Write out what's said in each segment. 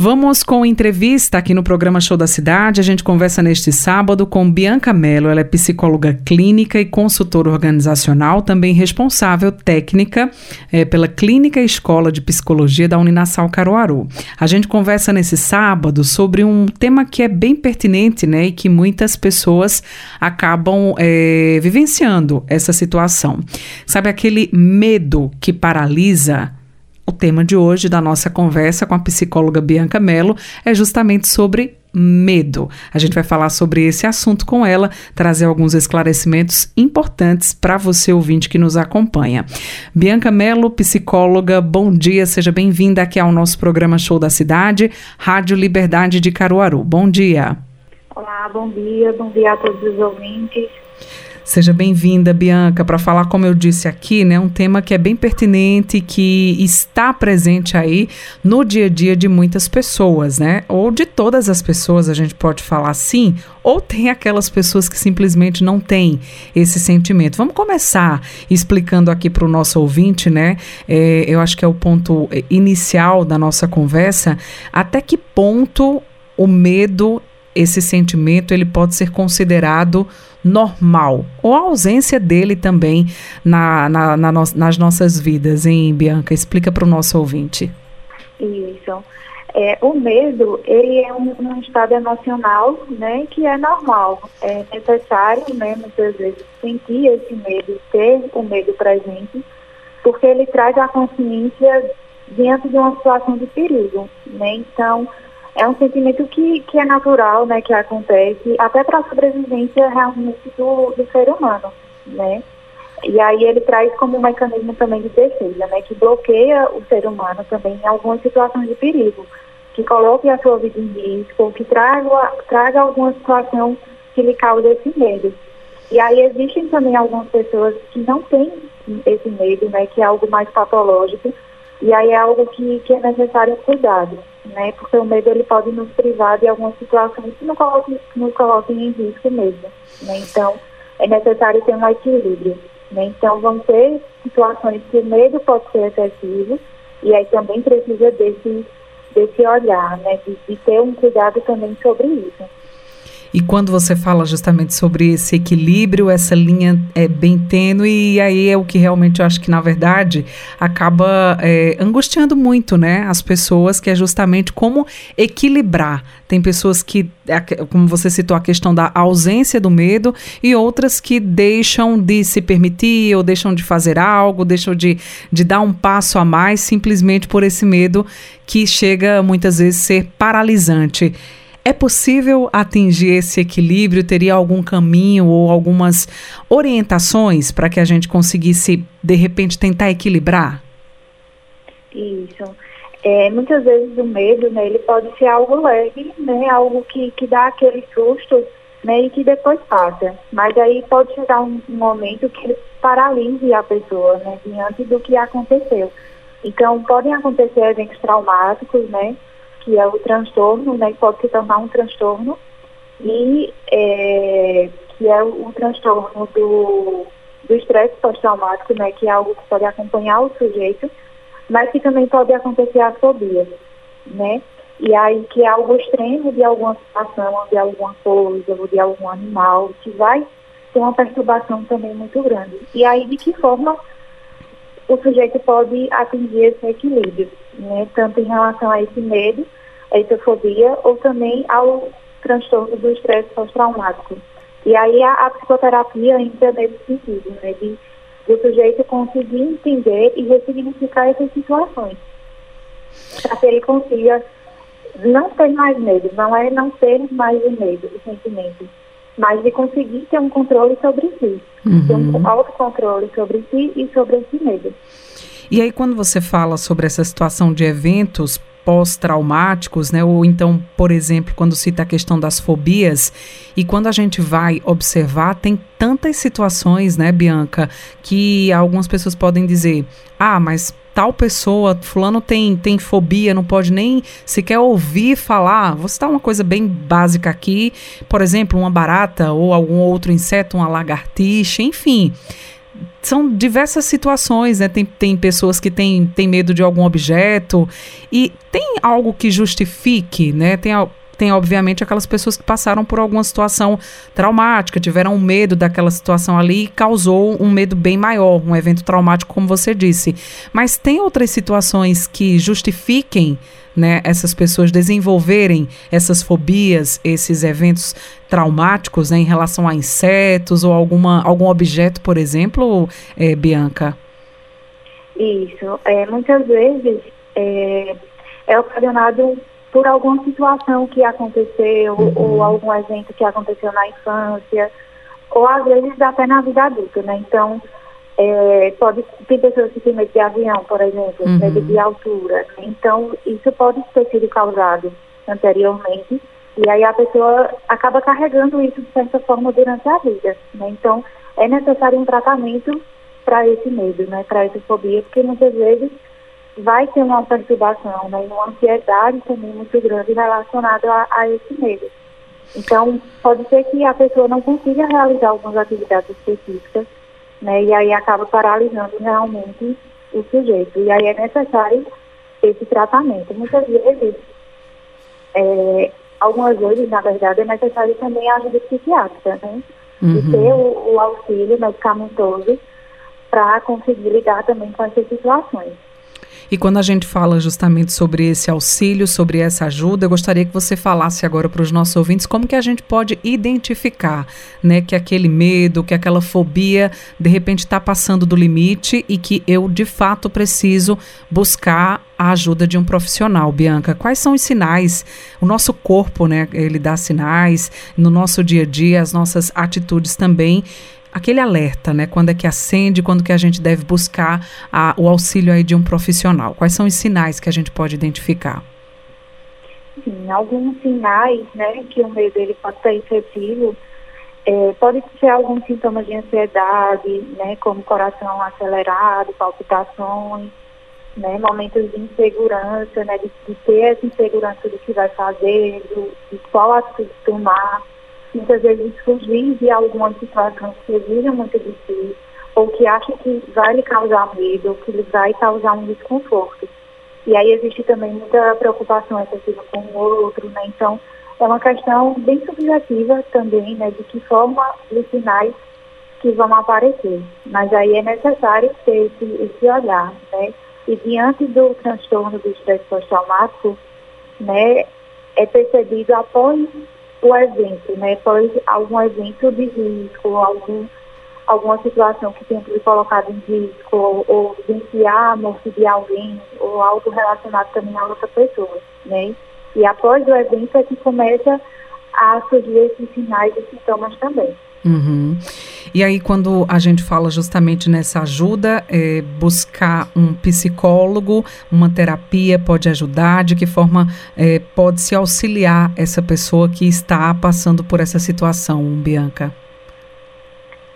Vamos com entrevista aqui no programa Show da Cidade. A gente conversa neste sábado com Bianca Mello. Ela é psicóloga clínica e consultora organizacional, também responsável técnica é, pela Clínica e Escola de Psicologia da Uninassal Caruaru. A gente conversa nesse sábado sobre um tema que é bem pertinente, né, e que muitas pessoas acabam é, vivenciando essa situação. Sabe aquele medo que paralisa? O tema de hoje da nossa conversa com a psicóloga Bianca Mello é justamente sobre medo. A gente vai falar sobre esse assunto com ela, trazer alguns esclarecimentos importantes para você ouvinte que nos acompanha. Bianca Mello, psicóloga, bom dia, seja bem-vinda aqui ao nosso programa Show da Cidade, Rádio Liberdade de Caruaru. Bom dia. Olá, bom dia, bom dia a todos os ouvintes. Seja bem-vinda, Bianca, para falar, como eu disse aqui, né, um tema que é bem pertinente, que está presente aí no dia a dia de muitas pessoas, né? Ou de todas as pessoas, a gente pode falar assim, ou tem aquelas pessoas que simplesmente não têm esse sentimento. Vamos começar explicando aqui para o nosso ouvinte, né? É, eu acho que é o ponto inicial da nossa conversa, até que ponto o medo esse sentimento ele pode ser considerado normal ou a ausência dele também na, na, na no, nas nossas vidas, hein, Bianca? Explica para o nosso ouvinte. Isso. É, o medo, ele é um, um, estado emocional, né, que é normal. É necessário, né, muitas vezes, sentir esse medo, ter o medo presente, porque ele traz a consciência diante de uma situação de perigo, né? Então, é um sentimento que, que é natural, né, que acontece até para a sobrevivência realmente do, do ser humano, né? E aí ele traz como um mecanismo também de defesa, né, que bloqueia o ser humano também em algumas situações de perigo, que coloque a sua vida em risco, que traga, traga alguma situação que lhe cause esse medo. E aí existem também algumas pessoas que não têm esse medo, né, que é algo mais patológico, e aí é algo que, que é necessário cuidado, né? Porque o medo ele pode nos privar de algumas situações que nos coloquem, nos coloquem em risco mesmo. Né? Então, é necessário ter um equilíbrio. Né? Então, vão ter situações que o medo pode ser excessivo e aí também precisa desse, desse olhar, né? De, de ter um cuidado também sobre isso. E quando você fala justamente sobre esse equilíbrio, essa linha é bem tênue, e aí é o que realmente eu acho que, na verdade, acaba é, angustiando muito, né? As pessoas, que é justamente como equilibrar. Tem pessoas que, como você citou, a questão da ausência do medo, e outras que deixam de se permitir, ou deixam de fazer algo, deixam de, de dar um passo a mais, simplesmente por esse medo que chega muitas vezes a ser paralisante. É possível atingir esse equilíbrio? Teria algum caminho ou algumas orientações para que a gente conseguisse, de repente, tentar equilibrar? Isso. É, muitas vezes o medo, né, ele pode ser algo leve, né, algo que, que dá aquele susto, né, e que depois passa. Mas aí pode chegar um, um momento que paralise a pessoa, né, diante do que aconteceu. Então, podem acontecer eventos traumáticos, né, que é o transtorno, né, pode se tornar um transtorno, e é, que é o, o transtorno do, do estresse pós-traumático, né, que é algo que pode acompanhar o sujeito, mas que também pode acontecer a fobia, né? E aí que é algo extremo de alguma situação, de alguma coisa, ou de algum animal, que vai ter uma perturbação também muito grande. E aí de que forma o sujeito pode atingir esse equilíbrio, né? Tanto em relação a esse medo, a etofobia ou também ao transtorno do estresse pós-traumático. E aí a, a, psicoterapia entra nesse sentido, né, de, de o sujeito conseguir entender e ressignificar essas situações, para que ele consiga não ter mais medo, não é não ter mais o medo, o sentimento, mas de conseguir ter um controle sobre si, uhum. ter um autocontrole sobre si e sobre esse medo. E aí, quando você fala sobre essa situação de eventos pós-traumáticos, né? Ou então, por exemplo, quando cita a questão das fobias, e quando a gente vai observar, tem tantas situações, né, Bianca, que algumas pessoas podem dizer: "Ah, mas tal pessoa, fulano tem, tem fobia, não pode nem sequer ouvir falar. Vou citar uma coisa bem básica aqui, por exemplo, uma barata ou algum outro inseto, uma lagartixa, enfim são diversas situações, né? Tem, tem pessoas que têm, têm medo de algum objeto e tem algo que justifique, né? Tem, tem, obviamente, aquelas pessoas que passaram por alguma situação traumática, tiveram um medo daquela situação ali e causou um medo bem maior, um evento traumático, como você disse. Mas tem outras situações que justifiquem né, essas pessoas desenvolverem essas fobias, esses eventos traumáticos né, em relação a insetos ou alguma, algum objeto, por exemplo, é, Bianca? Isso. É, muitas vezes é, é ocasionado por alguma situação que aconteceu uhum. ou algum evento que aconteceu na infância ou às vezes até na vida adulta, né? Então, é, pode, tem pessoas que têm medo de avião, por exemplo, uhum. medo de altura. Então, isso pode ter sido causado anteriormente. E aí a pessoa acaba carregando isso de certa forma durante a vida. Né? Então, é necessário um tratamento para esse medo, né? para essa fobia, porque muitas vezes vai ter uma perturbação, né? uma ansiedade também muito grande relacionada a, a esse medo. Então, pode ser que a pessoa não consiga realizar algumas atividades específicas né? E aí acaba paralisando realmente o sujeito. E aí é necessário esse tratamento. Muitas vezes, é, algumas vezes, na verdade, é necessário também a ajuda psiquiátrica, né? Uhum. E ter o, o auxílio medicamentoso para conseguir lidar também com essas situações. E quando a gente fala justamente sobre esse auxílio, sobre essa ajuda, eu gostaria que você falasse agora para os nossos ouvintes como que a gente pode identificar, né, que aquele medo, que aquela fobia, de repente está passando do limite e que eu de fato preciso buscar a ajuda de um profissional, Bianca. Quais são os sinais? O nosso corpo, né, ele dá sinais no nosso dia a dia, as nossas atitudes também aquele alerta, né? Quando é que acende, quando que a gente deve buscar a, o auxílio aí de um profissional? Quais são os sinais que a gente pode identificar? Sim, alguns sinais, né, que o meio dele pode ser efetivo, é, pode ser alguns sintomas de ansiedade, né, como coração acelerado, palpitações, né, momentos de insegurança, né, de, de ter essa insegurança do que vai fazer, do, de qual atitude tomar, muitas vezes fugir de alguma situação que exija muito de si, ou que acha que vai lhe causar medo, ou que lhe vai causar um desconforto. E aí existe também muita preocupação excessiva com o outro, né? Então, é uma questão bem subjetiva também, né? De que forma os sinais que vão aparecer. Mas aí é necessário ter esse, esse olhar, né? E diante do transtorno do estresse pós-traumático, né? É percebido após o evento, né? Após algum evento de risco, algum, alguma situação que tenha sido colocada em risco, ou, ou vivenciar a morte de alguém, ou algo relacionado também a outra pessoa, né? E após o evento é que começa a surgir esses sinais e sintomas também. Uhum. E aí, quando a gente fala justamente nessa ajuda, é, buscar um psicólogo, uma terapia pode ajudar? De que forma é, pode se auxiliar essa pessoa que está passando por essa situação, Bianca?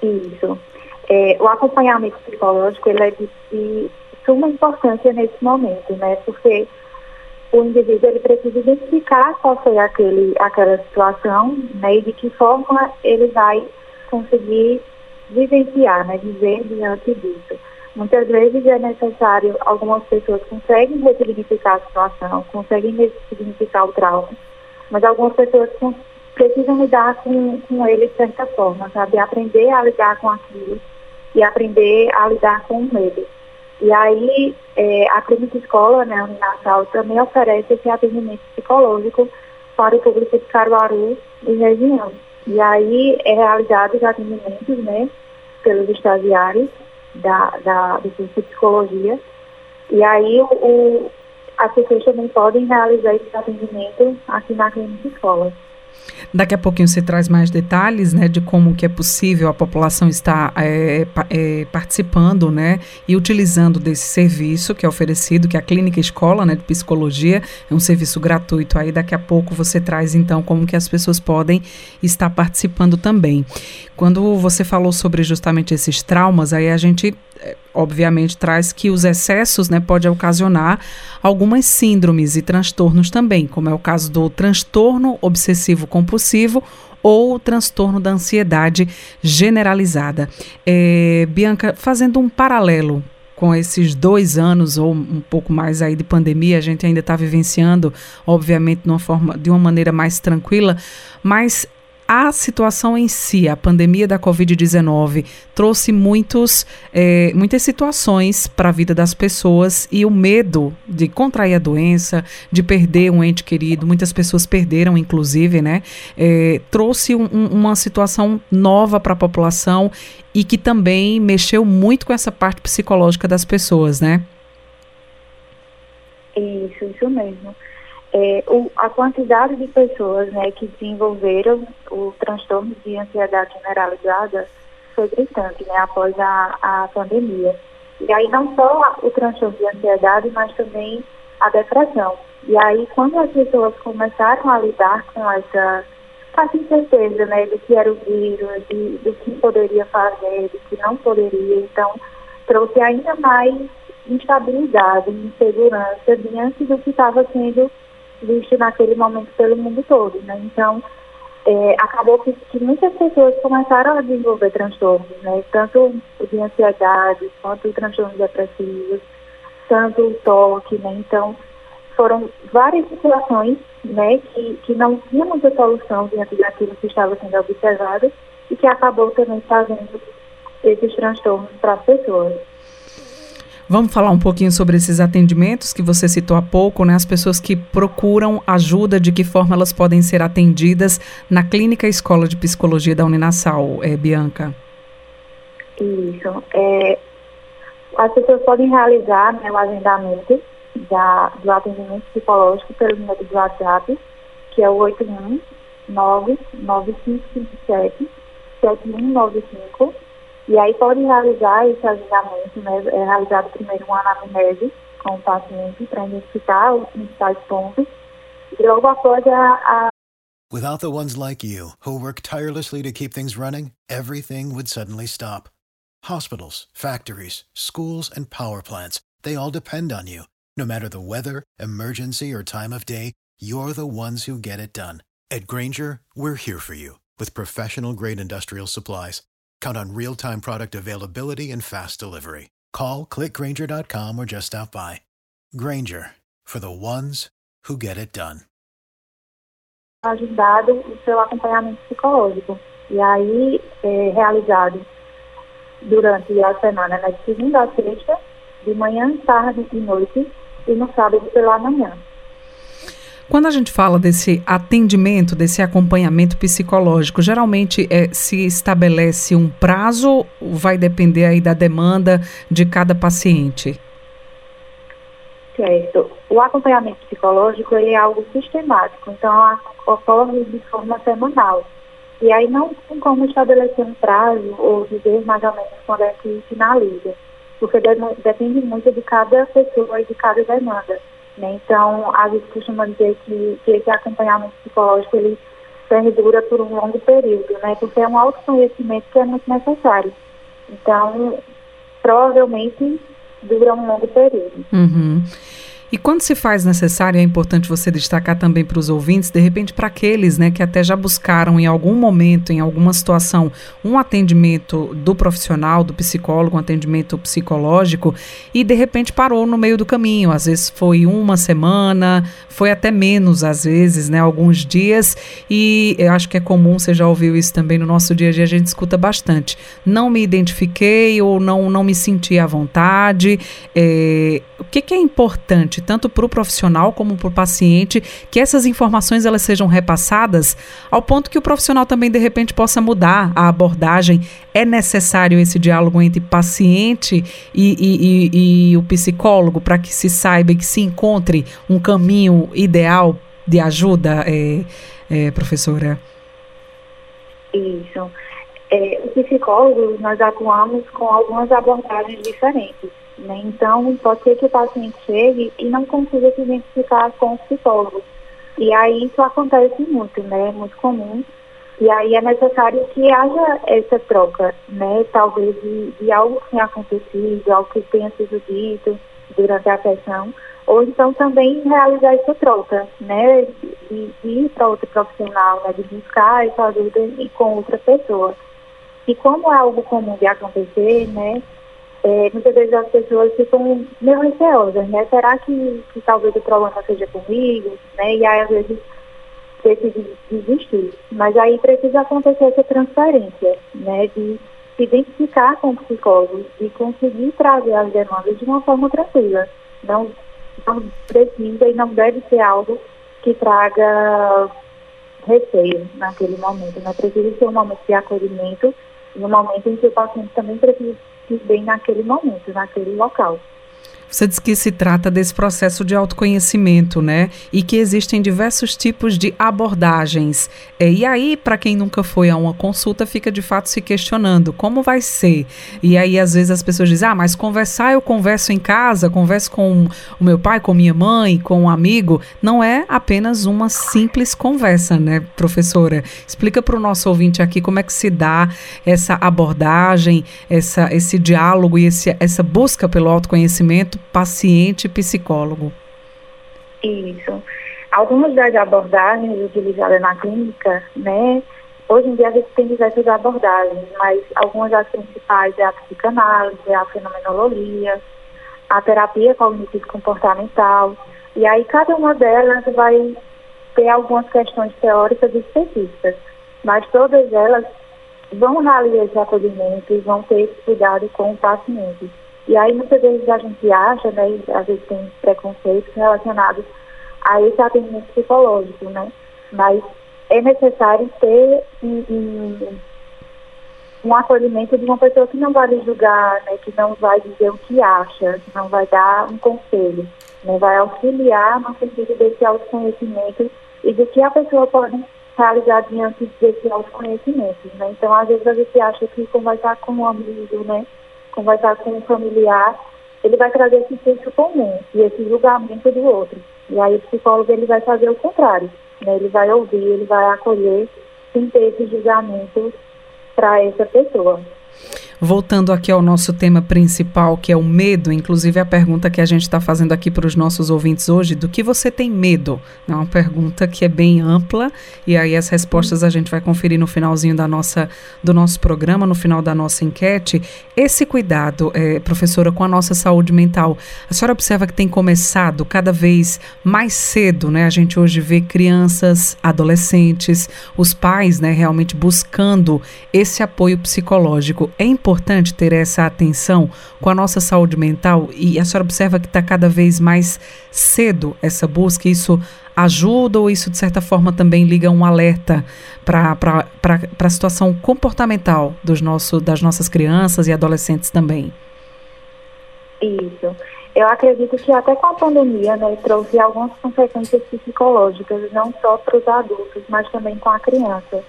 Isso. É, o acompanhamento psicológico ele é de, de suma importância nesse momento, né? Porque o indivíduo ele precisa identificar qual foi aquele, aquela situação né, e de que forma ele vai conseguir vivenciar, né, viver diante disso. Muitas vezes é necessário, algumas pessoas conseguem ressignificar a situação, conseguem ressignificar o trauma, mas algumas pessoas precisam lidar com, com ele de certa forma, sabe? Aprender a lidar com aquilo e aprender a lidar com o medo. E aí, é, a Clínica Escola, né, Uninasal, também oferece esse atendimento psicológico para o público de Caruaru e região. E aí, é realizado os atendimentos, né, pelos estagiários da, da, do de psicologia. E aí, o, o, as pessoas também podem realizar esse atendimento aqui na Clínica Escola. Daqui a pouquinho você traz mais detalhes, né, de como que é possível a população estar é, é, participando, né, e utilizando desse serviço que é oferecido, que é a clínica escola, né, de psicologia, é um serviço gratuito. Aí daqui a pouco você traz então como que as pessoas podem estar participando também. Quando você falou sobre justamente esses traumas, aí a gente obviamente traz que os excessos, né, pode ocasionar algumas síndromes e transtornos também, como é o caso do transtorno obsessivo compulsivo ou o transtorno da ansiedade generalizada. É, Bianca, fazendo um paralelo com esses dois anos ou um pouco mais aí de pandemia, a gente ainda está vivenciando, obviamente, de uma, forma, de uma maneira mais tranquila, mas a situação em si, a pandemia da Covid-19, trouxe muitos, é, muitas situações para a vida das pessoas e o medo de contrair a doença, de perder um ente querido, muitas pessoas perderam, inclusive, né? É, trouxe um, um, uma situação nova para a população e que também mexeu muito com essa parte psicológica das pessoas, né? Isso, isso mesmo é, o, a quantidade de pessoas né, que desenvolveram o transtorno de ansiedade generalizada foi gritante né, após a, a pandemia. E aí não só o transtorno de ansiedade, mas também a depressão. E aí quando as pessoas começaram a lidar com essa, essa incerteza né, do que era o vírus, de, do que poderia fazer, do que não poderia, então trouxe ainda mais instabilidade, insegurança diante do que estava sendo visto naquele momento pelo mundo todo, né? Então, é, acabou que, que, muitas pessoas começaram a desenvolver transtornos, né? Tanto de ansiedade, quanto transtornos depressivos, tanto o toque, né? Então, foram várias situações, né, que, que não tinha muita solução diante daquilo que estava sendo observado e que acabou também fazendo esses transtornos para as pessoas. Vamos falar um pouquinho sobre esses atendimentos que você citou há pouco, né? As pessoas que procuram ajuda, de que forma elas podem ser atendidas na Clínica Escola de Psicologia da Uninasal, é, Bianca. Isso. É, as pessoas podem realizar né, o agendamento da, do atendimento psicológico pelo número do WhatsApp, que é o 8199557 7195 e aí pode realizar esse agendamento, né, é realizado primeiro uma anamnese com o paciente para identificar os principais pontos e logo após a, a Without the ones like you, who work tirelessly to keep things running, everything would suddenly stop. Hospitals, factories, schools, and power plants, they all depend on you. No matter the weather, emergency, or time of day, you're the ones who get it done. At Granger, we're here for you with professional grade industrial supplies. Count on real time product availability and fast delivery. Call clickgranger.com or just stop by. Granger for the ones who get it done. Ajudado o seu acompanhamento psicológico. E aí, é realizado durante a semana, de segunda a sexta, de manhã, tarde e noite, e no sábado pela manhã. Quando a gente fala desse atendimento, desse acompanhamento psicológico, geralmente é, se estabelece um prazo, vai depender aí da demanda de cada paciente? Certo. O acompanhamento psicológico ele é algo sistemático, então ocorre de forma semanal. E aí não tem como estabelecer um prazo ou dizer mais ou menos quando é que finaliza, porque depende muito de cada pessoa e de cada demanda. Né? Então, a gente costuma dizer que, que esse acompanhamento psicológico ele perdura por um longo período, né? porque é um autoconhecimento que é muito necessário. Então, provavelmente dura um longo período. Uhum. E quando se faz necessário, é importante você destacar também para os ouvintes, de repente para aqueles né, que até já buscaram em algum momento, em alguma situação, um atendimento do profissional, do psicólogo, um atendimento psicológico, e de repente parou no meio do caminho. Às vezes foi uma semana, foi até menos, às vezes, né, alguns dias, e eu acho que é comum, você já ouviu isso também no nosso dia a dia, a gente escuta bastante. Não me identifiquei ou não, não me senti à vontade. É, que, que é importante? tanto para o profissional como para o paciente, que essas informações elas sejam repassadas ao ponto que o profissional também de repente possa mudar a abordagem. É necessário esse diálogo entre paciente e, e, e, e o psicólogo para que se saiba e que se encontre um caminho ideal de ajuda, é, é, professora? Isso. É, os psicólogos, nós atuamos com algumas abordagens diferentes. Né? Então, pode ser que o paciente chegue e não consiga se identificar com o psicólogo. E aí isso acontece muito, né? É muito comum. E aí é necessário que haja essa troca, né? Talvez de, de algo que tenha acontecido, algo que tenha sido dito durante a sessão, ou então também realizar essa troca, né? De, de ir para outro profissional, né? De buscar essa ajuda com outra pessoa. E como é algo comum de acontecer, né? É, muitas vezes as pessoas ficam meio receosas, né? Será que, que talvez o problema seja comigo, né? E aí às vezes decide desistir. Mas aí precisa acontecer essa transferência, né? De se identificar com o psicólogo e conseguir trazer as demandas de uma forma tranquila. Não, não precisa e não deve ser algo que traga receio naquele momento. Né? Precisa ser um momento de acolhimento e um momento em que o paciente também precisa se bem naquele momento, naquele local. Você diz que se trata desse processo de autoconhecimento, né? E que existem diversos tipos de abordagens. É, e aí, para quem nunca foi a uma consulta, fica de fato se questionando como vai ser. E aí, às vezes, as pessoas dizem: ah, mas conversar eu converso em casa, converso com o meu pai, com minha mãe, com um amigo. Não é apenas uma simples conversa, né, professora? Explica para o nosso ouvinte aqui como é que se dá essa abordagem, essa, esse diálogo e esse, essa busca pelo autoconhecimento paciente e psicólogo. Isso. Algumas das abordagens utilizadas na clínica, né, hoje em dia a gente tem diversas abordagens, mas algumas das principais é a psicanálise, a fenomenologia, a terapia cognitivo-comportamental, e aí cada uma delas vai ter algumas questões teóricas específicas, mas todas elas vão realizar esse acolhimento e vão ter cuidado com o paciente. E aí muitas vezes a gente acha, né, e às vezes tem preconceitos relacionados a esse atendimento psicológico, né? Mas é necessário ter um, um, um, acolhimento de uma pessoa que não vai julgar, né, que não vai dizer o que acha, que não vai dar um conselho, né, vai auxiliar no sentido desse autoconhecimento e do que a pessoa pode realizar diante desse autoconhecimento. Né? Então, às vezes a gente acha que conversar com um amigo, né, conversar com um familiar, ele vai trazer esse senso comum e esse julgamento do outro. E aí o psicólogo ele vai fazer o contrário, né? Ele vai ouvir, ele vai acolher sem ter esse julgamento para essa pessoa. Voltando aqui ao nosso tema principal, que é o medo, inclusive a pergunta que a gente está fazendo aqui para os nossos ouvintes hoje, do que você tem medo? É uma pergunta que é bem ampla e aí as respostas a gente vai conferir no finalzinho da nossa, do nosso programa, no final da nossa enquete. Esse cuidado, é, professora, com a nossa saúde mental, a senhora observa que tem começado cada vez mais cedo, né? A gente hoje vê crianças, adolescentes, os pais, né, realmente buscando esse apoio psicológico. É importante importante ter essa atenção com a nossa saúde mental e a senhora observa que está cada vez mais cedo essa busca, isso ajuda ou isso de certa forma também liga um alerta para a situação comportamental dos nosso, das nossas crianças e adolescentes também? Isso. Eu acredito que até com a pandemia, né, trouxe algumas consequências psicológicas, não só para os adultos, mas também com a criança.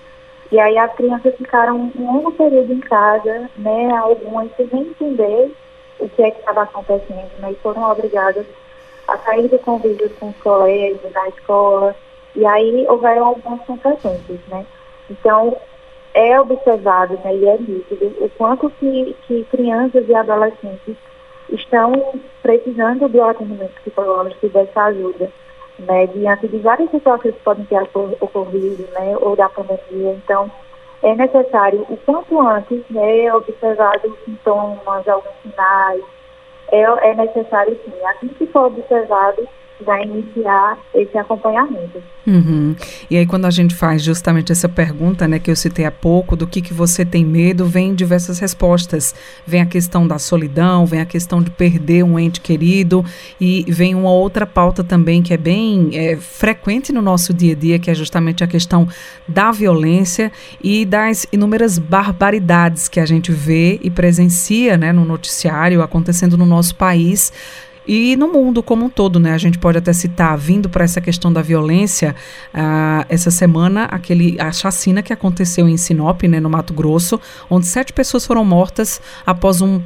E aí as crianças ficaram um longo período em casa, né, algumas sem entender o que é que estava acontecendo, né, e foram obrigadas a sair do convívio com os colegas, da escola, e aí houveram algumas consequências, né. Então, é observado, né, e é nítido o quanto que, que crianças e adolescentes estão precisando do atendimento psicológico e dessa ajuda né, diante de várias situações que podem ter ocorrido, né, ou da pandemia. Então, é necessário, o quanto antes, né, observar os sintomas, alguns sinais, é, é necessário sim, assim que for observado, vai iniciar esse acompanhamento. Uhum. E aí quando a gente faz justamente essa pergunta, né, que eu citei há pouco, do que que você tem medo, vem diversas respostas. Vem a questão da solidão, vem a questão de perder um ente querido e vem uma outra pauta também que é bem é, frequente no nosso dia a dia, que é justamente a questão da violência e das inúmeras barbaridades que a gente vê e presencia, né, no noticiário acontecendo no nosso país E no mundo como um todo, né? A gente pode até citar, vindo para essa questão da violência, uh, essa semana, aquele, a chacina que aconteceu em Sinop, né, no Mato Grosso, onde sete pessoas foram mortas após um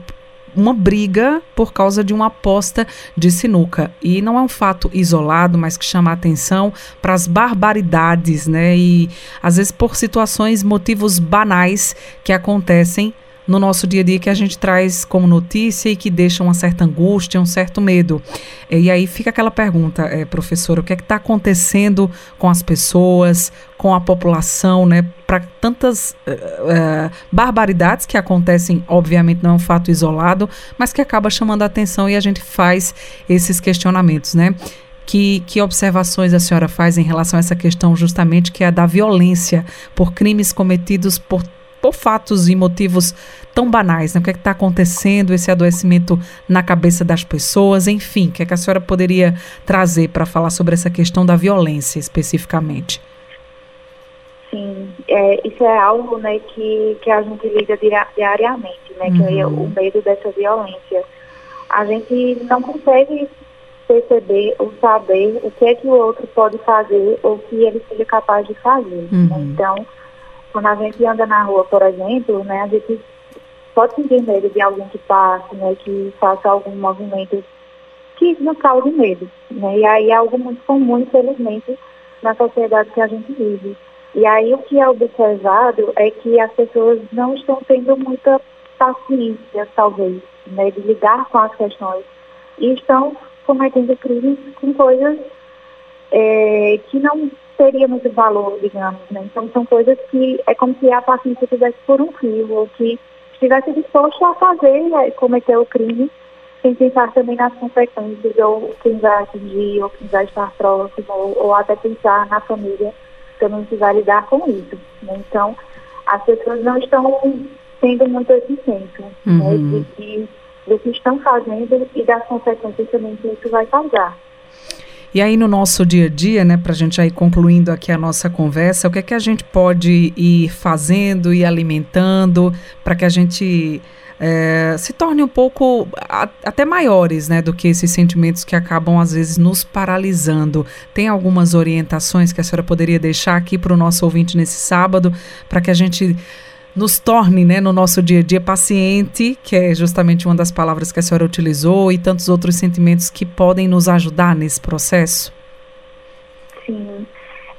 uma briga por causa de uma aposta de sinuca. E não é um fato isolado, mas que chama a atenção para as barbaridades, né? E às vezes por situações, motivos banais que acontecem no nosso dia a dia que a gente traz como notícia e que deixa uma certa angústia, um certo medo. E aí fica aquela pergunta, é, professora, o que é que está acontecendo com as pessoas, com a população, né? Para tantas uh, uh, barbaridades que acontecem, obviamente não é um fato isolado, mas que acaba chamando a atenção e a gente faz esses questionamentos, né? Que, que, observações a senhora faz em relação a essa questão justamente que é a da violência por crimes cometidos por por fatos e motivos tão banais, né? O que é está acontecendo, esse adoecimento na cabeça das pessoas, enfim, o que, é que a senhora poderia trazer para falar sobre essa questão da violência especificamente? Sim, é, isso é algo né, que, que a gente lida diariamente, né? Uhum. Que é o medo dessa violência. A gente não consegue perceber ou saber o que é que o outro pode fazer ou que ele seja capaz de fazer. Né? Uhum. Né? Então, quando a gente anda na rua, por exemplo, né, a gente pode sentir medo de alguém que passe, né, que faça algum movimento que nos cause medo. Né, e aí é algo muito comum, infelizmente, na sociedade que a gente vive. E aí o que é observado é que as pessoas não estão tendo muita paciência, talvez, né, de lidar com as questões. E estão cometendo crimes com coisas é, que não teria muito valor, digamos, né? Então são coisas que é como se a paciente estivesse por um fio, ou que estivesse disposto a fazer, né, cometer o crime, sem pensar também nas consequências, ou quem vai atingir, ou quem vai estar próximo, ou, ou até pensar na família também que vai lidar com isso. Né? Então, as pessoas não estão tendo muito esse senso né, uhum. né, de, de, do que estão fazendo e das consequências também que isso vai causar. E aí no nosso dia a dia, né, para a gente aí concluindo aqui a nossa conversa, o que é que a gente pode ir fazendo e alimentando para que a gente é, se torne um pouco a, até maiores, né, do que esses sentimentos que acabam às vezes nos paralisando. Tem algumas orientações que a senhora poderia deixar aqui para o nosso ouvinte nesse sábado, para que a gente nos torne, né, no nosso dia a dia paciente, que é justamente uma das palavras que a senhora utilizou, e tantos outros sentimentos que podem nos ajudar nesse processo? Sim.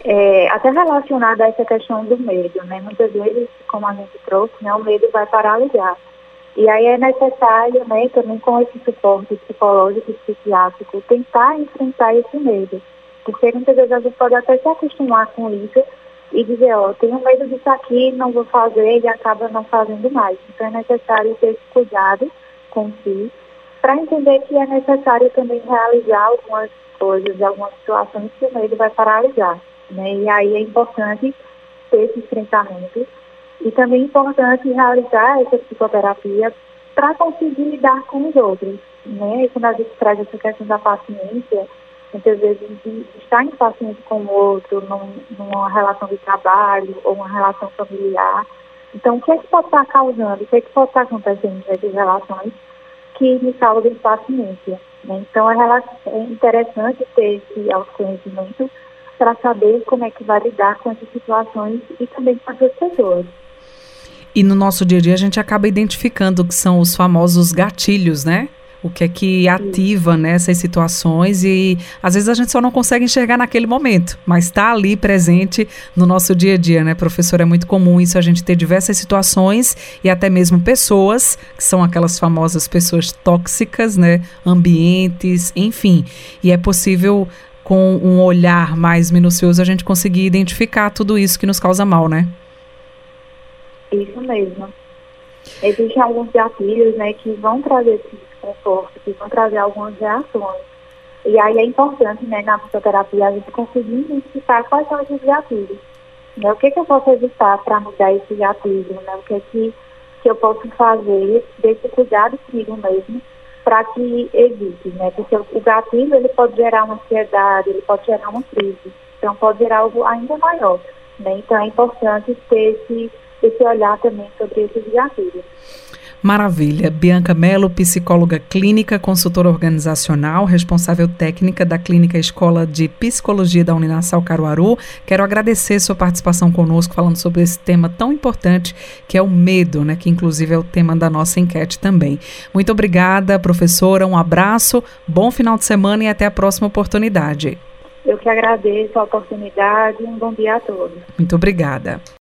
É, até relacionado a essa questão do medo, né? Muitas vezes, como a gente trouxe, né, o medo vai paralisar. E aí é necessário, né, também com esse suporte psicológico e psiquiátrico, tentar enfrentar esse medo. Porque muitas vezes a gente pode até se acostumar com isso, e dizer, ó, tenho medo disso aqui, não vou fazer e acaba não fazendo mais. Então é necessário ter esse cuidado com si, para entender que é necessário também realizar algumas coisas, algumas situações que o medo vai paralisar. Né? E aí é importante ter esse enfrentamento e também é importante realizar essa psicoterapia para conseguir lidar com os outros. Né? E quando a gente traz essa questão da paciência, muitas vezes de estar impaciente com o outro num, numa relação de trabalho ou uma relação familiar. Então, o que é que pode estar causando, o que é que pode estar acontecendo nessas relações que me causam impaciência? Né? Então, é, é interessante ter esse autoconhecimento para saber como é que vai lidar com essas situações e também com essas pessoas. E no nosso dia a dia a gente acaba identificando que são os famosos gatilhos, né? O que é que ativa nessas né, situações e às vezes a gente só não consegue enxergar naquele momento, mas está ali presente no nosso dia a dia, né, professor? É muito comum isso a gente ter diversas situações e até mesmo pessoas, que são aquelas famosas pessoas tóxicas, né, ambientes, enfim. E é possível com um olhar mais minucioso a gente conseguir identificar tudo isso que nos causa mal, né? Isso mesmo. Existem alguns gatilhos, né, que vão trazer esse desconforto, que vão trazer algumas reações. E aí é importante, né, na psicoterapia, a gente conseguir identificar quais são esses gatilhos. Né? O que, que eu posso evitar para mudar esse gatilho, né? O que que, que eu posso fazer desse cuidado comigo mesmo para que evite, né? Porque o gatilho, ele pode gerar uma ansiedade, ele pode gerar uma crise. Então, pode gerar algo ainda maior, né? Então, é importante ter esse, esse olhar também sobre esses gatilhos. Maravilha. Bianca Mello, psicóloga clínica, consultora organizacional, responsável técnica da Clínica Escola de Psicologia da Uninassal Caruaru. Quero agradecer sua participação conosco falando sobre esse tema tão importante que é o medo, né, que inclusive é o tema da nossa enquete também. Muito obrigada, professora. Um abraço, bom final de semana e até a próxima oportunidade. Eu que agradeço a oportunidade e um bom dia a todos. Muito obrigada.